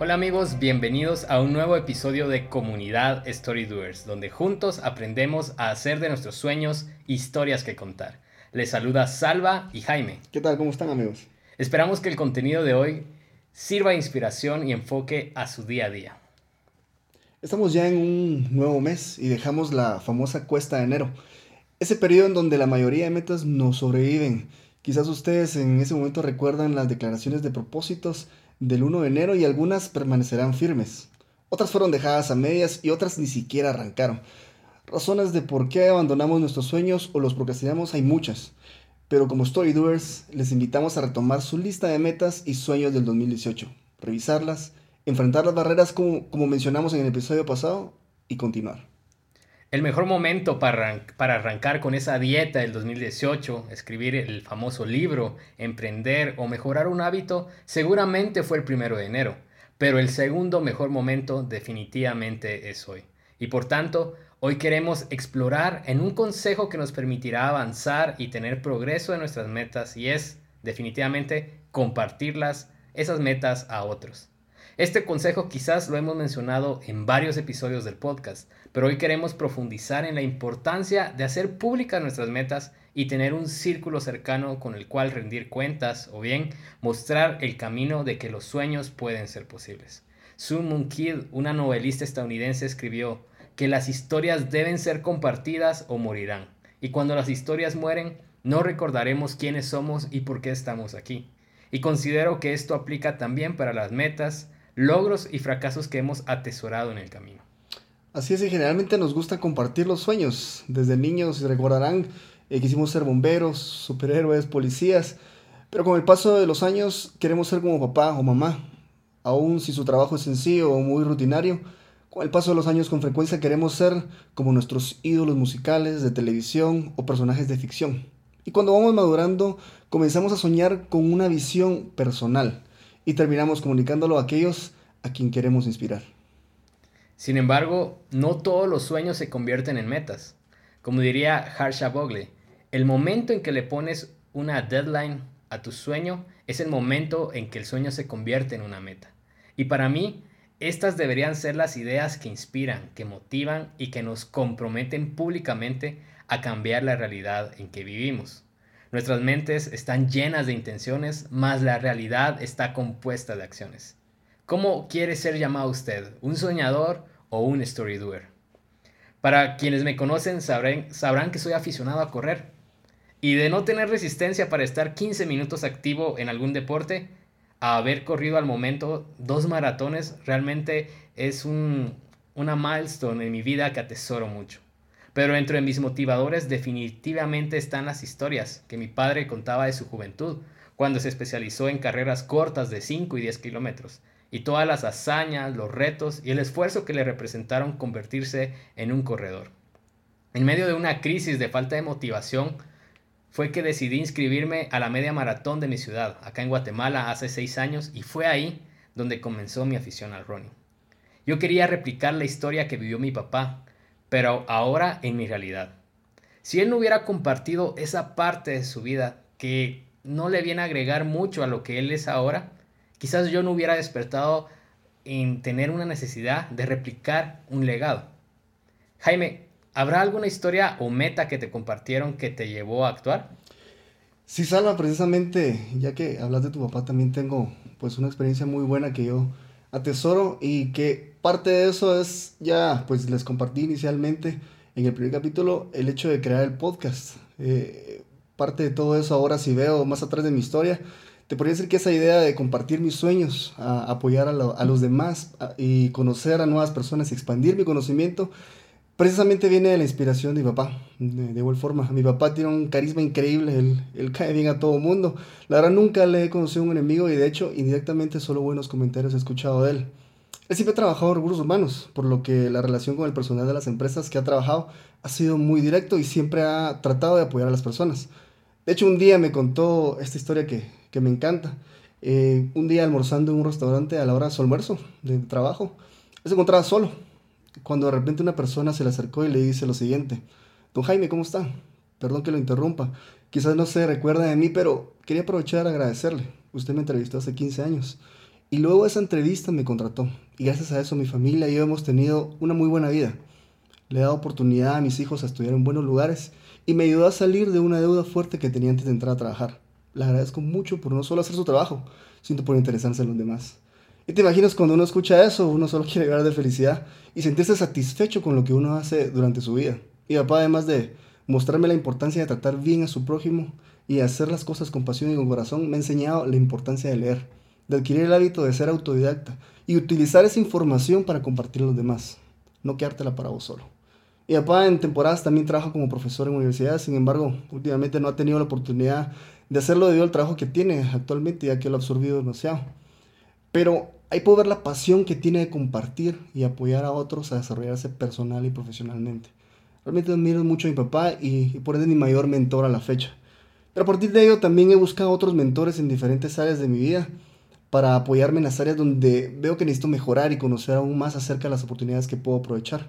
Hola amigos, bienvenidos a un nuevo episodio de Comunidad Story Doers, donde juntos aprendemos a hacer de nuestros sueños historias que contar. Les saluda Salva y Jaime. ¿Qué tal? ¿Cómo están amigos? Esperamos que el contenido de hoy sirva de inspiración y enfoque a su día a día. Estamos ya en un nuevo mes y dejamos la famosa cuesta de enero, ese periodo en donde la mayoría de metas no sobreviven. Quizás ustedes en ese momento recuerdan las declaraciones de propósitos del 1 de enero y algunas permanecerán firmes. Otras fueron dejadas a medias y otras ni siquiera arrancaron. Razones de por qué abandonamos nuestros sueños o los procrastinamos hay muchas. Pero como Story Doers, les invitamos a retomar su lista de metas y sueños del 2018, revisarlas, enfrentar las barreras como, como mencionamos en el episodio pasado y continuar. El mejor momento para, para, arrancar con esa dieta del 2018, escribir el famoso libro, emprender o mejorar un hábito, seguramente fue el primero de enero, pero el segundo mejor momento definitivamente es hoy. Y por tanto, hoy queremos explorar en un consejo que nos permitirá avanzar y tener progreso en nuestras metas y es definitivamente compartirlas, esas metas a otros. Este consejo quizás lo hemos mencionado en varios episodios del podcast, pero hoy queremos profundizar en la importancia de hacer públicas nuestras metas y tener un círculo cercano con el cual rendir cuentas o bien mostrar el camino de que los sueños pueden ser posibles. Sun Moon Kid, una novelista estadounidense, escribió que las historias deben ser compartidas o morirán. Y cuando las historias mueren, no recordaremos quiénes somos y por qué estamos aquí. Y considero que esto aplica también para las metas, logros y fracasos que hemos atesorado en el camino. Así es, y generalmente nos gusta compartir los sueños. Desde niños recordarán eh, quisimos ser bomberos, superhéroes, policías, pero con el paso de los años queremos ser como papá o mamá. Aún si su trabajo es sencillo o muy rutinario, con el paso de los años con frecuencia queremos ser como nuestros ídolos musicales de televisión o personajes de ficción. Y cuando vamos madurando, comenzamos a soñar con una visión personal y terminamos comunicándolo a aquellos a quien queremos inspirar. Sin embargo, no todos los sueños se convierten en metas. Como diría Harsha Bogle, el momento en que le pones una deadline a tu sueño es el momento en que el sueño se convierte en una meta. Y para mí, estas deberían ser las ideas que inspiran, que motivan y que nos comprometen públicamente a cambiar la realidad en que vivimos. Nuestras mentes están llenas de intenciones, más la realidad está compuesta de acciones. ¿Cómo quiere ser llamado usted? ¿Un soñador o un story doer? Para quienes me conocen sabrán, que soy aficionado a correr. Y de no tener resistencia para estar 15 minutos activo en algún deporte, a haber corrido al momento dos maratones, realmente es un, una milestone en mi vida que atesoro mucho. Pero entre mis motivadores definitivamente están las historias que mi padre contaba de su juventud, cuando se especializó en carreras cortas de 5 y 10 kilómetros, y todas las hazañas, los retos y el esfuerzo que le representaron convertirse en un corredor. En medio de una crisis de falta de motivación, fue que decidí inscribirme a la media maratón de mi ciudad, acá en Guatemala, hace 6 años, y fue ahí donde comenzó mi afición al running. Yo quería replicar la historia que vivió mi papá, pero ahora en mi realidad. Si él no hubiera compartido esa parte de su vida que no le viene a agregar mucho a lo que él es ahora, quizás yo no hubiera despertado en tener una necesidad de replicar un legado. Jaime, ¿habrá alguna historia o meta que te compartieron que te llevó a actuar? Sí, Salva, precisamente, ya que hablas de tu papá, también tengo pues una experiencia muy buena que yo atesoro y que parte de eso es ya, pues les compartí inicialmente en el primer capítulo el hecho de crear el podcast. Eh, parte de todo eso ahora si veo más atrás de mi historia, Te podría decir que esa idea de compartir mis sueños, apoyar a, los demás y conocer a nuevas personas expandir mi conocimiento, precisamente viene de la inspiración de mi papá, de, igual forma. Mi papá tiene un carisma increíble, él, él cae bien a todo mundo. La verdad nunca le he conocido a un enemigo y de hecho indirectamente solo buenos comentarios he escuchado de él. Él siempre ha trabajado en recursos humanos, por lo que la relación con el personal de las empresas que ha trabajado ha sido muy directo y siempre ha tratado de apoyar a las personas. De hecho, un día me contó esta historia que, que me encanta. Eh, un día almorzando en un restaurante a la hora de su almuerzo de trabajo, se encontraba solo, cuando de repente una persona se le acercó y le dice lo siguiente, Don Jaime, ¿cómo está? Perdón que lo interrumpa, quizás no se recuerda de mí, pero quería aprovechar a agradecerle. Usted me entrevistó hace 15 años y luego esa entrevista me contrató. Y gracias a eso mi familia y yo hemos tenido una muy buena vida. Le he dado oportunidad a mis hijos a estudiar en buenos lugares y me ayudó a salir de una deuda fuerte que tenía antes de entrar a trabajar. Le agradezco mucho por no solo hacer su trabajo, sino por interesarse en los demás. Y te imaginas cuando uno escucha eso, uno solo quiere llorar de felicidad y sentirse satisfecho con lo que uno hace durante su vida. Y papá, además de mostrarme la importancia de tratar bien a su prójimo y hacer las cosas con pasión y con corazón, me ha enseñado la importancia de leer de adquirir el hábito de ser autodidacta y utilizar esa información para compartir a los demás, no quedártela para vos solo. Y papá en temporadas también trabaja como profesor en universidad, sin embargo, últimamente no ha tenido la oportunidad de hacerlo debido al trabajo que tiene actualmente, ya que lo ha absorbido demasiado. Pero ahí puedo ver la pasión que tiene de compartir y apoyar a otros a desarrollarse personal y profesionalmente. Realmente admiro mucho a mi papá y, y por ende mi mayor mentor a la fecha. Pero a partir de ello también he buscado otros mentores en diferentes áreas de mi vida para apoyarme en las áreas donde veo que necesito mejorar y conocer aún más acerca de las oportunidades que puedo aprovechar.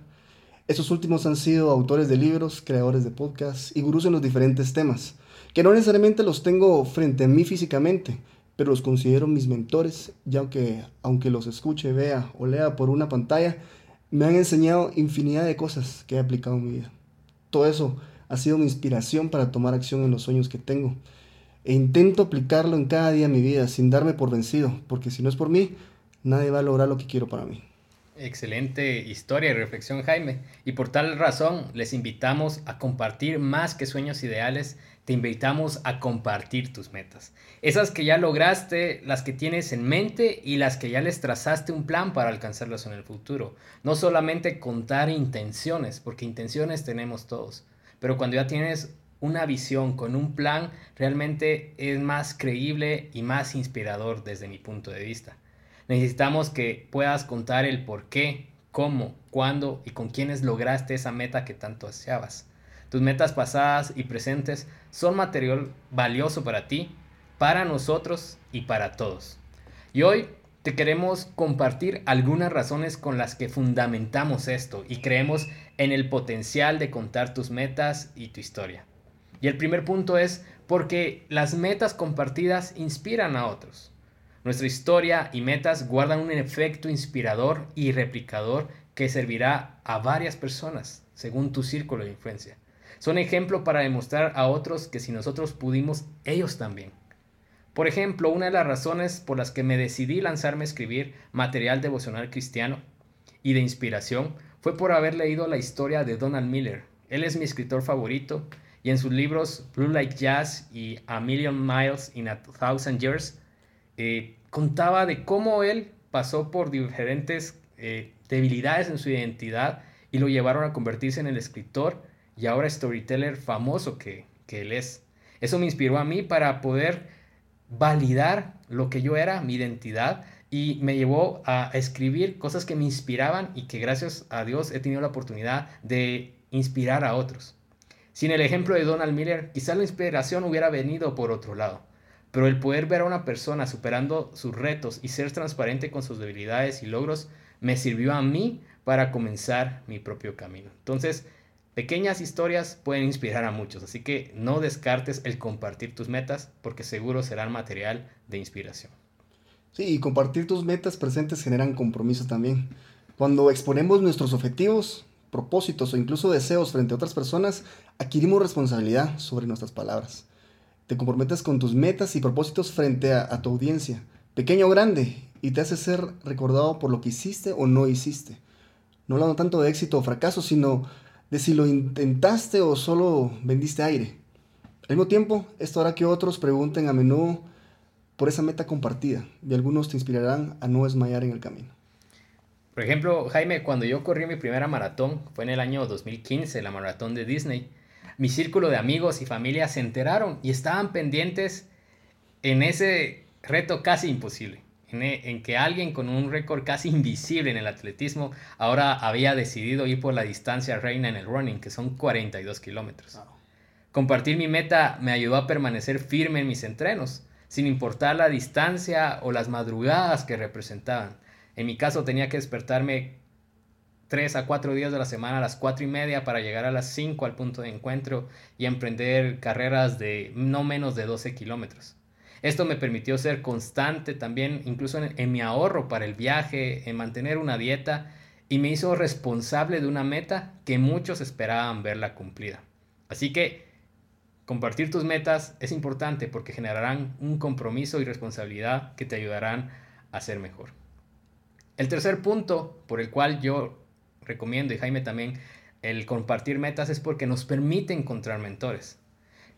Estos últimos han sido autores de libros, creadores de podcasts y gurús en los diferentes temas, que no necesariamente los tengo frente a mí físicamente, pero los considero mis mentores, ya que aunque los escuche, vea o lea por una pantalla, me han enseñado infinidad de cosas que he aplicado en mi vida. Todo eso ha sido mi inspiración para tomar acción en los sueños que tengo e intento aplicarlo en cada día de mi vida sin darme por vencido, porque si no es por mí, nadie va a lograr lo que quiero para mí. Excelente historia y reflexión, Jaime. Y por tal razón, les invitamos a compartir más que sueños ideales, te invitamos a compartir tus metas. Esas que ya lograste, las que tienes en mente y las que ya les trazaste un plan para alcanzarlas en el futuro. No solamente contar intenciones, porque intenciones tenemos todos, pero cuando ya tienes una visión, con un plan, realmente es más creíble y más inspirador desde mi punto de vista. Necesitamos que puedas contar el por qué, cómo, cuándo y con quiénes lograste esa meta que tanto deseabas. Tus metas pasadas y presentes son material valioso para ti, para nosotros y para todos. Y hoy te queremos compartir algunas razones con las que fundamentamos esto y creemos en el potencial de contar tus metas y tu historia. Y el primer punto es porque las metas compartidas inspiran a otros. Nuestra historia y metas guardan un efecto inspirador y replicador que servirá a varias personas según tu círculo de influencia. Son ejemplo para demostrar a otros que si nosotros pudimos, ellos también. Por ejemplo, una de las razones por las que me decidí lanzarme a escribir material devocional cristiano y de inspiración fue por haber leído la historia de Donald Miller. Él es mi escritor favorito y en sus libros Blue Like Jazz y A Million Miles in a Thousand Years, eh, contaba de cómo él pasó por diferentes eh, debilidades en su identidad y lo llevaron a convertirse en el escritor y ahora storyteller famoso que, que él es. Eso me inspiró a mí para poder validar lo que yo era, mi identidad, y me llevó a escribir cosas que me inspiraban y que gracias a Dios he tenido la oportunidad de inspirar a otros. Sin el ejemplo de Donald Miller, quizá la inspiración hubiera venido por otro lado. Pero el poder ver a una persona superando sus retos y ser transparente con sus debilidades y logros me sirvió a mí para comenzar mi propio camino. Entonces, pequeñas historias pueden inspirar a muchos, así que no descartes el compartir tus metas porque seguro serán material de inspiración. Sí, y compartir tus metas presentes generan compromiso también. Cuando exponemos nuestros objetivos, propósitos o incluso deseos frente a otras personas, adquirimos responsabilidad sobre nuestras palabras. Te comprometes con tus metas y propósitos frente a, tu audiencia, pequeño o grande, y te hace ser recordado por lo que hiciste o no hiciste. No hablando tanto de éxito o fracaso, sino de si lo intentaste o solo vendiste aire. Al mismo tiempo, esto hará que otros pregunten a menudo por esa meta compartida y algunos te inspirarán a no desmayar en el camino. Por ejemplo, Jaime, cuando yo corrí mi primera maratón, fue en el año 2015, la maratón de Disney, mi círculo de amigos y familia se enteraron y estaban pendientes en ese reto casi imposible, en, que alguien con un récord casi invisible en el atletismo ahora había decidido ir por la distancia reina en el running, que son 42 kilómetros. Compartir mi meta me ayudó a permanecer firme en mis entrenos, sin importar la distancia o las madrugadas que representaban. En mi caso tenía que despertarme 3 a 4 días de la semana a las 4 y media para llegar a las 5 al punto de encuentro y emprender carreras de no menos de 12 kilómetros. Esto me permitió ser constante también, incluso en, mi ahorro para el viaje, en mantener una dieta y me hizo responsable de una meta que muchos esperaban verla cumplida. Así que compartir tus metas es importante porque generarán un compromiso y responsabilidad que te ayudarán a ser mejor. El tercer punto por el cual yo recomiendo y Jaime también el compartir metas es porque nos permite encontrar mentores.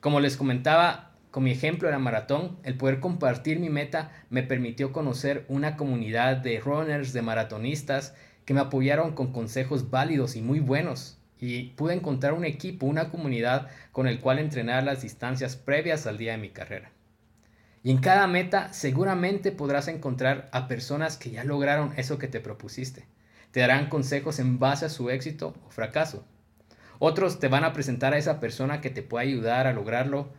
Como les comentaba, con mi ejemplo de la maratón, el poder compartir mi meta me permitió conocer una comunidad de runners, de maratonistas, que me apoyaron con consejos válidos y muy buenos. Y pude encontrar un equipo, una comunidad con el cual entrenar las distancias previas al día de mi carrera. Y en cada meta seguramente podrás encontrar a personas que ya lograron eso que te propusiste. Te darán consejos en base a su éxito o fracaso. Otros te van a presentar a esa persona que te puede ayudar a lograrlo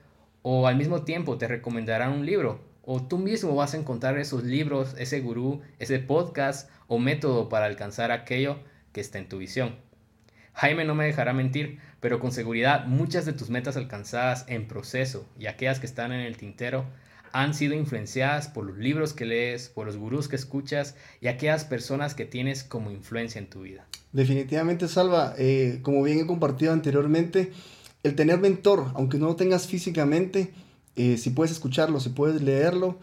o al mismo tiempo te recomendarán un libro, o tú mismo vas a encontrar esos libros, ese gurú, ese podcast o método para alcanzar aquello que está en tu visión. Jaime no me dejará mentir, pero con seguridad muchas de tus metas alcanzadas en proceso y aquellas que están en el tintero han sido influenciadas por los libros que lees, por los gurús que escuchas y aquellas personas que tienes como influencia en tu vida. Definitivamente, Salva, eh, como bien he compartido anteriormente, el tener mentor, aunque no lo tengas físicamente, eh, si puedes escucharlo, si puedes leerlo,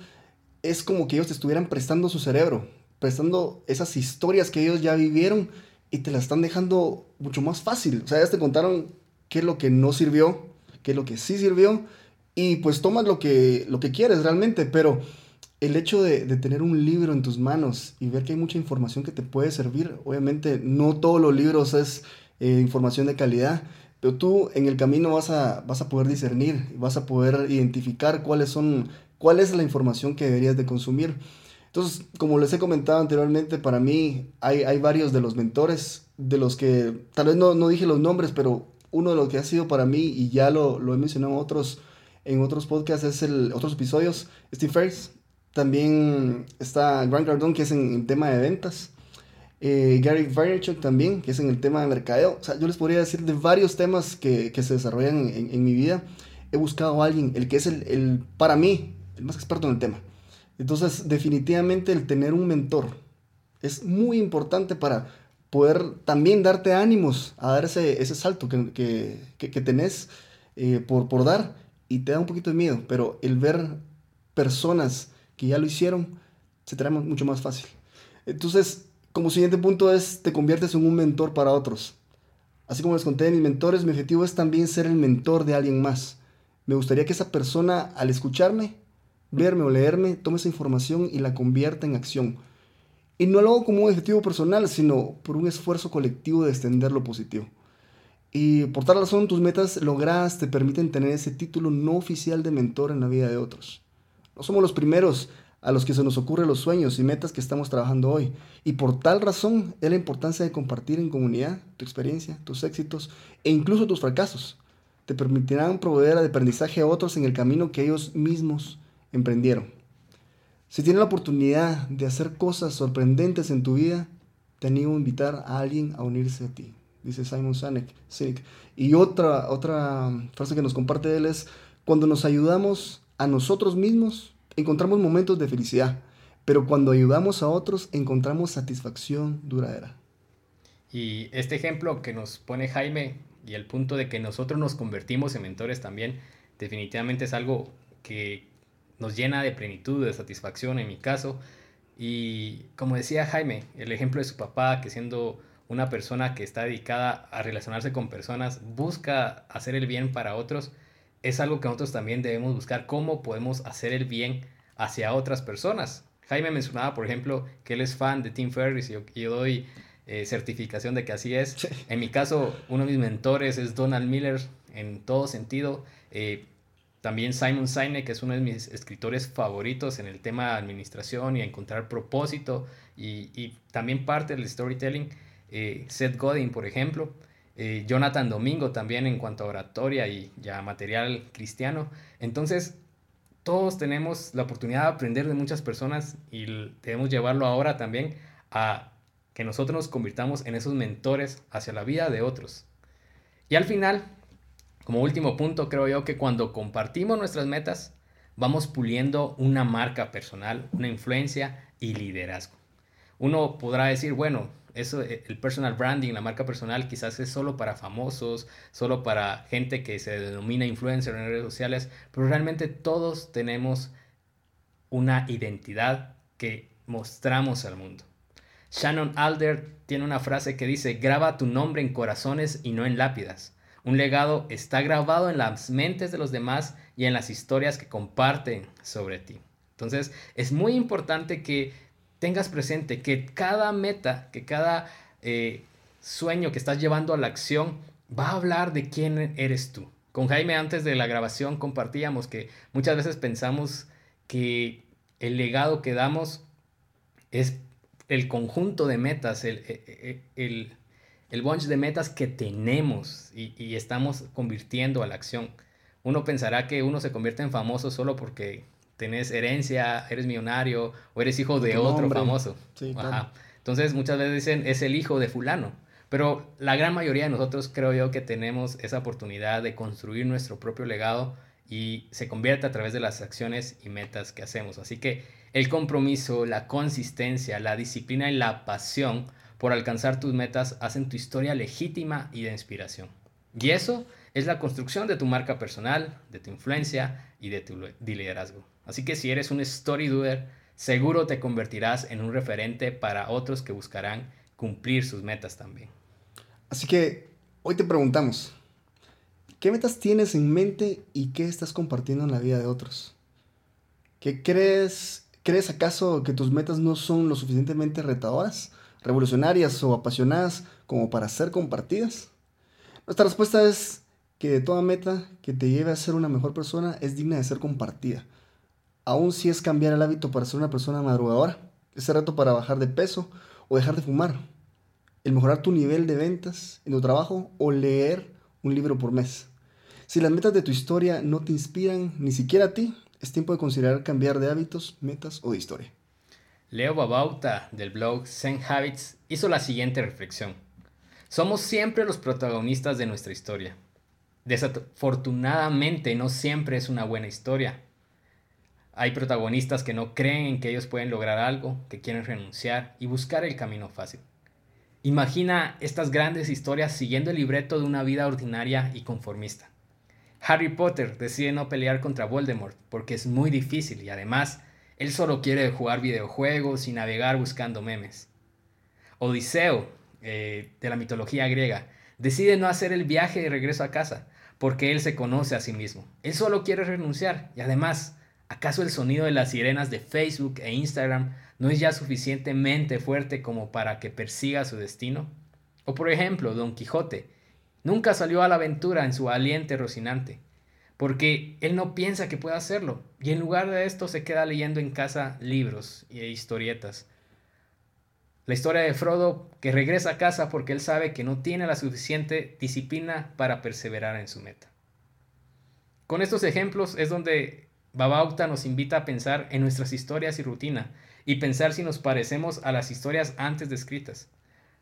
es como que ellos te estuvieran prestando su cerebro, prestando esas historias que ellos ya vivieron y te las están dejando mucho más fácil. O sea, ellos te contaron qué es lo que no sirvió, qué es lo que sí sirvió y pues tomas lo que, lo que quieres realmente, pero el hecho de, tener un libro en tus manos y ver que hay mucha información que te puede servir, obviamente no todos los libros es eh, información de calidad, pero tú en el camino vas a, vas a poder discernir, vas a poder identificar cuáles son, cuál es la información que deberías de consumir. Entonces, como les he comentado anteriormente, para mí hay, hay varios de los mentores, de los que tal vez no, no, dije los nombres, pero uno de los que ha sido para mí, y ya lo, lo he mencionado en otros, en otros podcasts, es el, otros episodios, Steve Ferris. También está Grant Cardone, que es en, en tema de ventas. Eh, Gary Vaynerchuk también, que es en el tema de mercadeo. O sea, yo les podría decir de varios temas que, que se desarrollan en, en, mi vida. He buscado a alguien, el que es el, el, para mí, el más experto en el tema. Entonces, definitivamente el tener un mentor es muy importante para poder también darte ánimos a dar ese, ese salto que, que, que tenés eh, por, por dar y te da un poquito de miedo, pero el ver personas que ya lo hicieron se hará mucho más fácil. Entonces, como siguiente punto es, te conviertes en un mentor para otros. Así como les conté de mis mentores, mi objetivo es también ser el mentor de alguien más. Me gustaría que esa persona, al escucharme, verme o leerme, tome esa información y la convierta en acción. Y no lo hago como un objetivo personal, sino por un esfuerzo colectivo de extender lo positivo. Y por tal razón, tus metas logradas te permiten tener ese título no oficial de mentor en la vida de otros. No somos los primeros a los que se nos ocurren los sueños y metas que estamos trabajando hoy. Y por tal razón es la importancia de compartir en comunidad tu experiencia, tus éxitos e incluso tus fracasos. Te permitirán proveer de aprendizaje a otros en el camino que ellos mismos emprendieron. Si tienes la oportunidad de hacer cosas sorprendentes en tu vida, te animo a invitar a alguien a unirse a ti, dice Simon Sinek. Y otra, otra frase que nos comparte él es, cuando nos ayudamos a nosotros mismos, encontramos momentos de felicidad, pero cuando ayudamos a otros encontramos satisfacción duradera. Y este ejemplo que nos pone Jaime y el punto de que nosotros nos convertimos en mentores también, definitivamente es algo que nos llena de plenitud, de satisfacción en mi caso. Y como decía Jaime, el ejemplo de su papá, que siendo una persona que está dedicada a relacionarse con personas, busca hacer el bien para otros, es algo que nosotros también debemos buscar, cómo podemos hacer el bien hacia otras personas. Jaime mencionaba, por ejemplo, que él es fan de Tim Ferriss y yo, doy eh, certificación de que así es. En mi caso, uno de mis mentores es Donald Miller en todo sentido. Eh, también Simon Sinek, que es uno de mis escritores favoritos en el tema de administración y encontrar propósito y, también parte del storytelling. Eh, Seth Godin, por ejemplo. Eh, Jonathan Domingo también en cuanto a oratoria y ya material cristiano. Entonces, todos tenemos la oportunidad de aprender de muchas personas y debemos llevarlo ahora también a que nosotros nos convirtamos en esos mentores hacia la vida de otros. Y al final, como último punto, creo yo que cuando compartimos nuestras metas, vamos puliendo una marca personal, una influencia y liderazgo. Uno podrá decir, bueno, eso, eh, el personal branding, la marca personal, quizás es solo para famosos, solo para gente que se denomina influencer en redes sociales, pero realmente todos tenemos una identidad que mostramos al mundo. Shannon Alder tiene una frase que dice, graba tu nombre en corazones y no en lápidas. Un legado está grabado en las mentes de los demás y en las historias que comparten sobre ti. Entonces, es muy importante que tengas presente que cada meta, que cada eh, sueño que estás llevando a la acción va a hablar de quién eres tú. Con Jaime antes de la grabación compartíamos que muchas veces pensamos que el legado que damos es el conjunto de metas, el, e, e, el, el bunch de metas que tenemos y, estamos convirtiendo a la acción. Uno pensará que uno se convierte en famoso solo porque tenés herencia, eres millonario o eres hijo de otro famoso. Entonces muchas veces dicen es el hijo de fulano. Pero la gran mayoría de nosotros creo yo que tenemos esa oportunidad de construir nuestro propio legado y se convierte a través de las acciones y metas que hacemos. Así que el compromiso, la consistencia, la disciplina y la pasión por alcanzar tus metas hacen tu historia legítima y de inspiración. Y eso es la construcción de tu marca personal, de tu influencia y de tu liderazgo. Así que si eres un story doer, seguro te convertirás en un referente para otros que buscarán cumplir sus metas también. Así que hoy te preguntamos, ¿qué metas tienes en mente y qué estás compartiendo en la vida de otros? ¿Qué crees? ¿Crees acaso que tus metas no son lo suficientemente retadoras? revolucionarias o apasionadas como para ser compartidas? Nuestra respuesta es que toda meta que te lleve a ser una mejor persona es digna de ser compartida. Aún si es cambiar el hábito para ser una persona madrugadora, ese reto para bajar de peso o dejar de fumar, el mejorar tu nivel de ventas en tu trabajo o leer un libro por mes. Si las metas de tu historia no te inspiran ni siquiera a ti, es tiempo de considerar cambiar de hábitos, metas o de historia. Leo Babauta del blog Zen Habits hizo la siguiente reflexión. Somos siempre los protagonistas de nuestra historia. Desafortunadamente no siempre es una buena historia. Hay protagonistas que no creen que ellos pueden lograr algo, que quieren renunciar y buscar el camino fácil. Imagina estas grandes historias siguiendo el libreto de una vida ordinaria y conformista. Harry Potter decide no pelear contra Voldemort porque es muy difícil y además él solo quiere jugar videojuegos y navegar buscando memes. Odiseo, eh, de la mitología griega, decide no hacer el viaje de regreso a casa porque él se conoce a sí mismo. Él solo quiere renunciar y además, ¿acaso el sonido de las sirenas de Facebook e Instagram no es ya suficientemente fuerte como para que persiga su destino? O por ejemplo, Don Quijote nunca salió a la aventura en su valiente Rocinante porque él no piensa que pueda hacerlo y en lugar de esto se queda leyendo en casa libros e historietas. La historia de Frodo que regresa a casa porque él sabe que no tiene la suficiente disciplina para perseverar en su meta. Con estos ejemplos es donde Babauta nos invita a pensar en nuestras historias y rutina y pensar si nos parecemos a las historias antes descritas.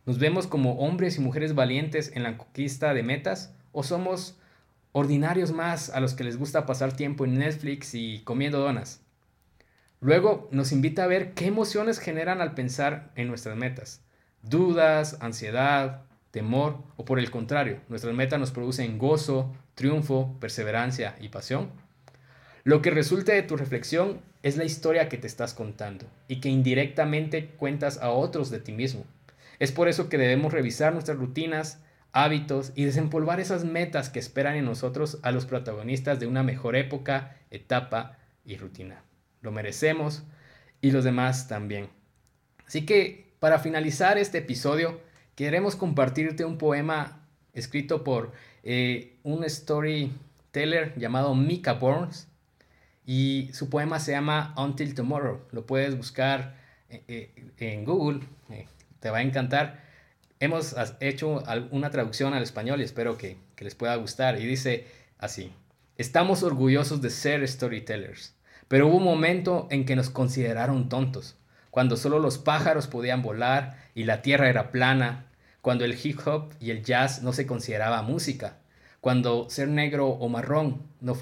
¿Nos vemos como hombres y mujeres valientes en la conquista de metas o somos ordinarios más a los que les gusta pasar tiempo en Netflix y comiendo donas. Luego nos invita a ver qué emociones generan al pensar en nuestras metas. Dudas, ansiedad, temor o por el contrario, nuestras metas nos producen gozo, triunfo, perseverancia y pasión. Lo que resulte de tu reflexión es la historia que te estás contando y que indirectamente cuentas a otros de ti mismo. Es por eso que debemos revisar nuestras rutinas, hábitos y desempolvar esas metas que esperan en nosotros a los protagonistas de una mejor época, etapa y rutina. lo merecemos y los demás también. Así que para finalizar este episodio, queremos compartirte un poema escrito por eh, un storyteller llamado Mika Burns y su poema se llama Until Tomorrow. Lo puedes buscar eh, eh, en Google, te va a encantar. Hemos hecho una traducción al español y espero que, que les pueda gustar. Y dice así, estamos orgullosos de ser storytellers, pero hubo un momento en que nos consideraron tontos, cuando solo los pájaros podían volar y la tierra era plana cuando el hip hop y el jazz no se consideraba música, cuando ser negro o marrón no,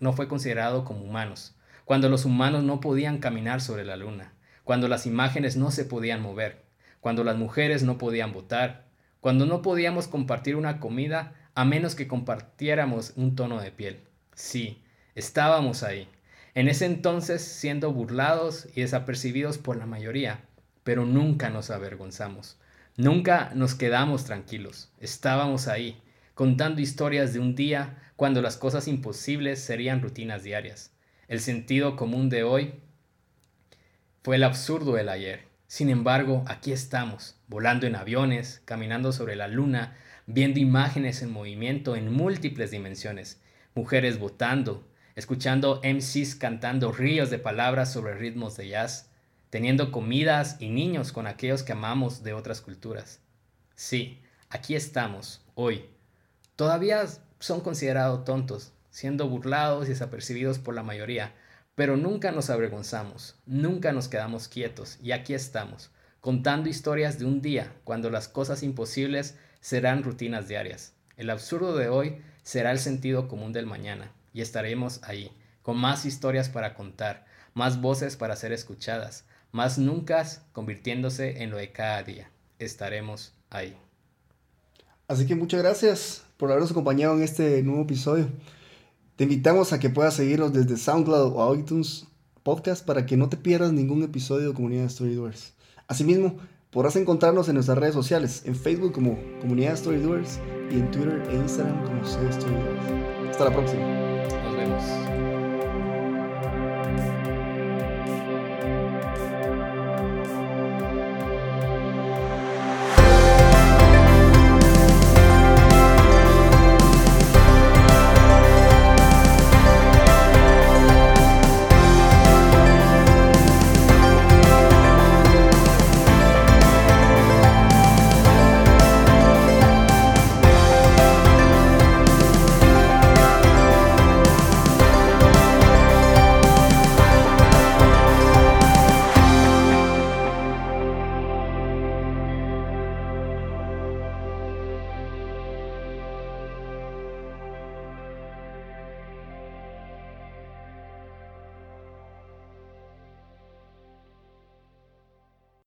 no fue considerado como humanos, cuando los humanos no podían caminar sobre la luna, cuando las imágenes no se podían mover, cuando las mujeres no podían votar, cuando no podíamos compartir una comida a menos que compartiéramos un tono de piel. Sí, estábamos ahí, en ese entonces siendo burlados y desapercibidos por la mayoría, pero nunca nos avergonzamos. Nunca nos quedamos tranquilos, estábamos ahí, contando historias de un día cuando las cosas imposibles serían rutinas diarias. El sentido común de hoy fue el absurdo del ayer. Sin embargo, aquí estamos, volando en aviones, caminando sobre la luna, viendo imágenes en movimiento en múltiples dimensiones, mujeres votando, escuchando MCs cantando ríos de palabras sobre ritmos de jazz, teniendo comidas y niños con aquellos que amamos de otras culturas. Sí, aquí estamos, hoy. Todavía son considerados tontos, siendo burlados y desapercibidos por la mayoría, pero nunca nos avergonzamos, nunca nos quedamos quietos y aquí estamos, contando historias de un día cuando las cosas imposibles serán rutinas diarias. El absurdo de hoy será el sentido común del mañana y estaremos ahí, con más historias para contar, más voces para ser escuchadas, más nunca convirtiéndose en lo de cada día. Estaremos ahí. Así que muchas gracias por habernos acompañado en este nuevo episodio. Te invitamos a que puedas seguirnos desde SoundCloud o iTunes Podcast para que no te pierdas ningún episodio de Comunidad Storydoers. Asimismo, podrás encontrarnos en nuestras redes sociales, en Facebook como Comunidad Storydoers y en Twitter e Instagram como Storydoers. Hasta la próxima.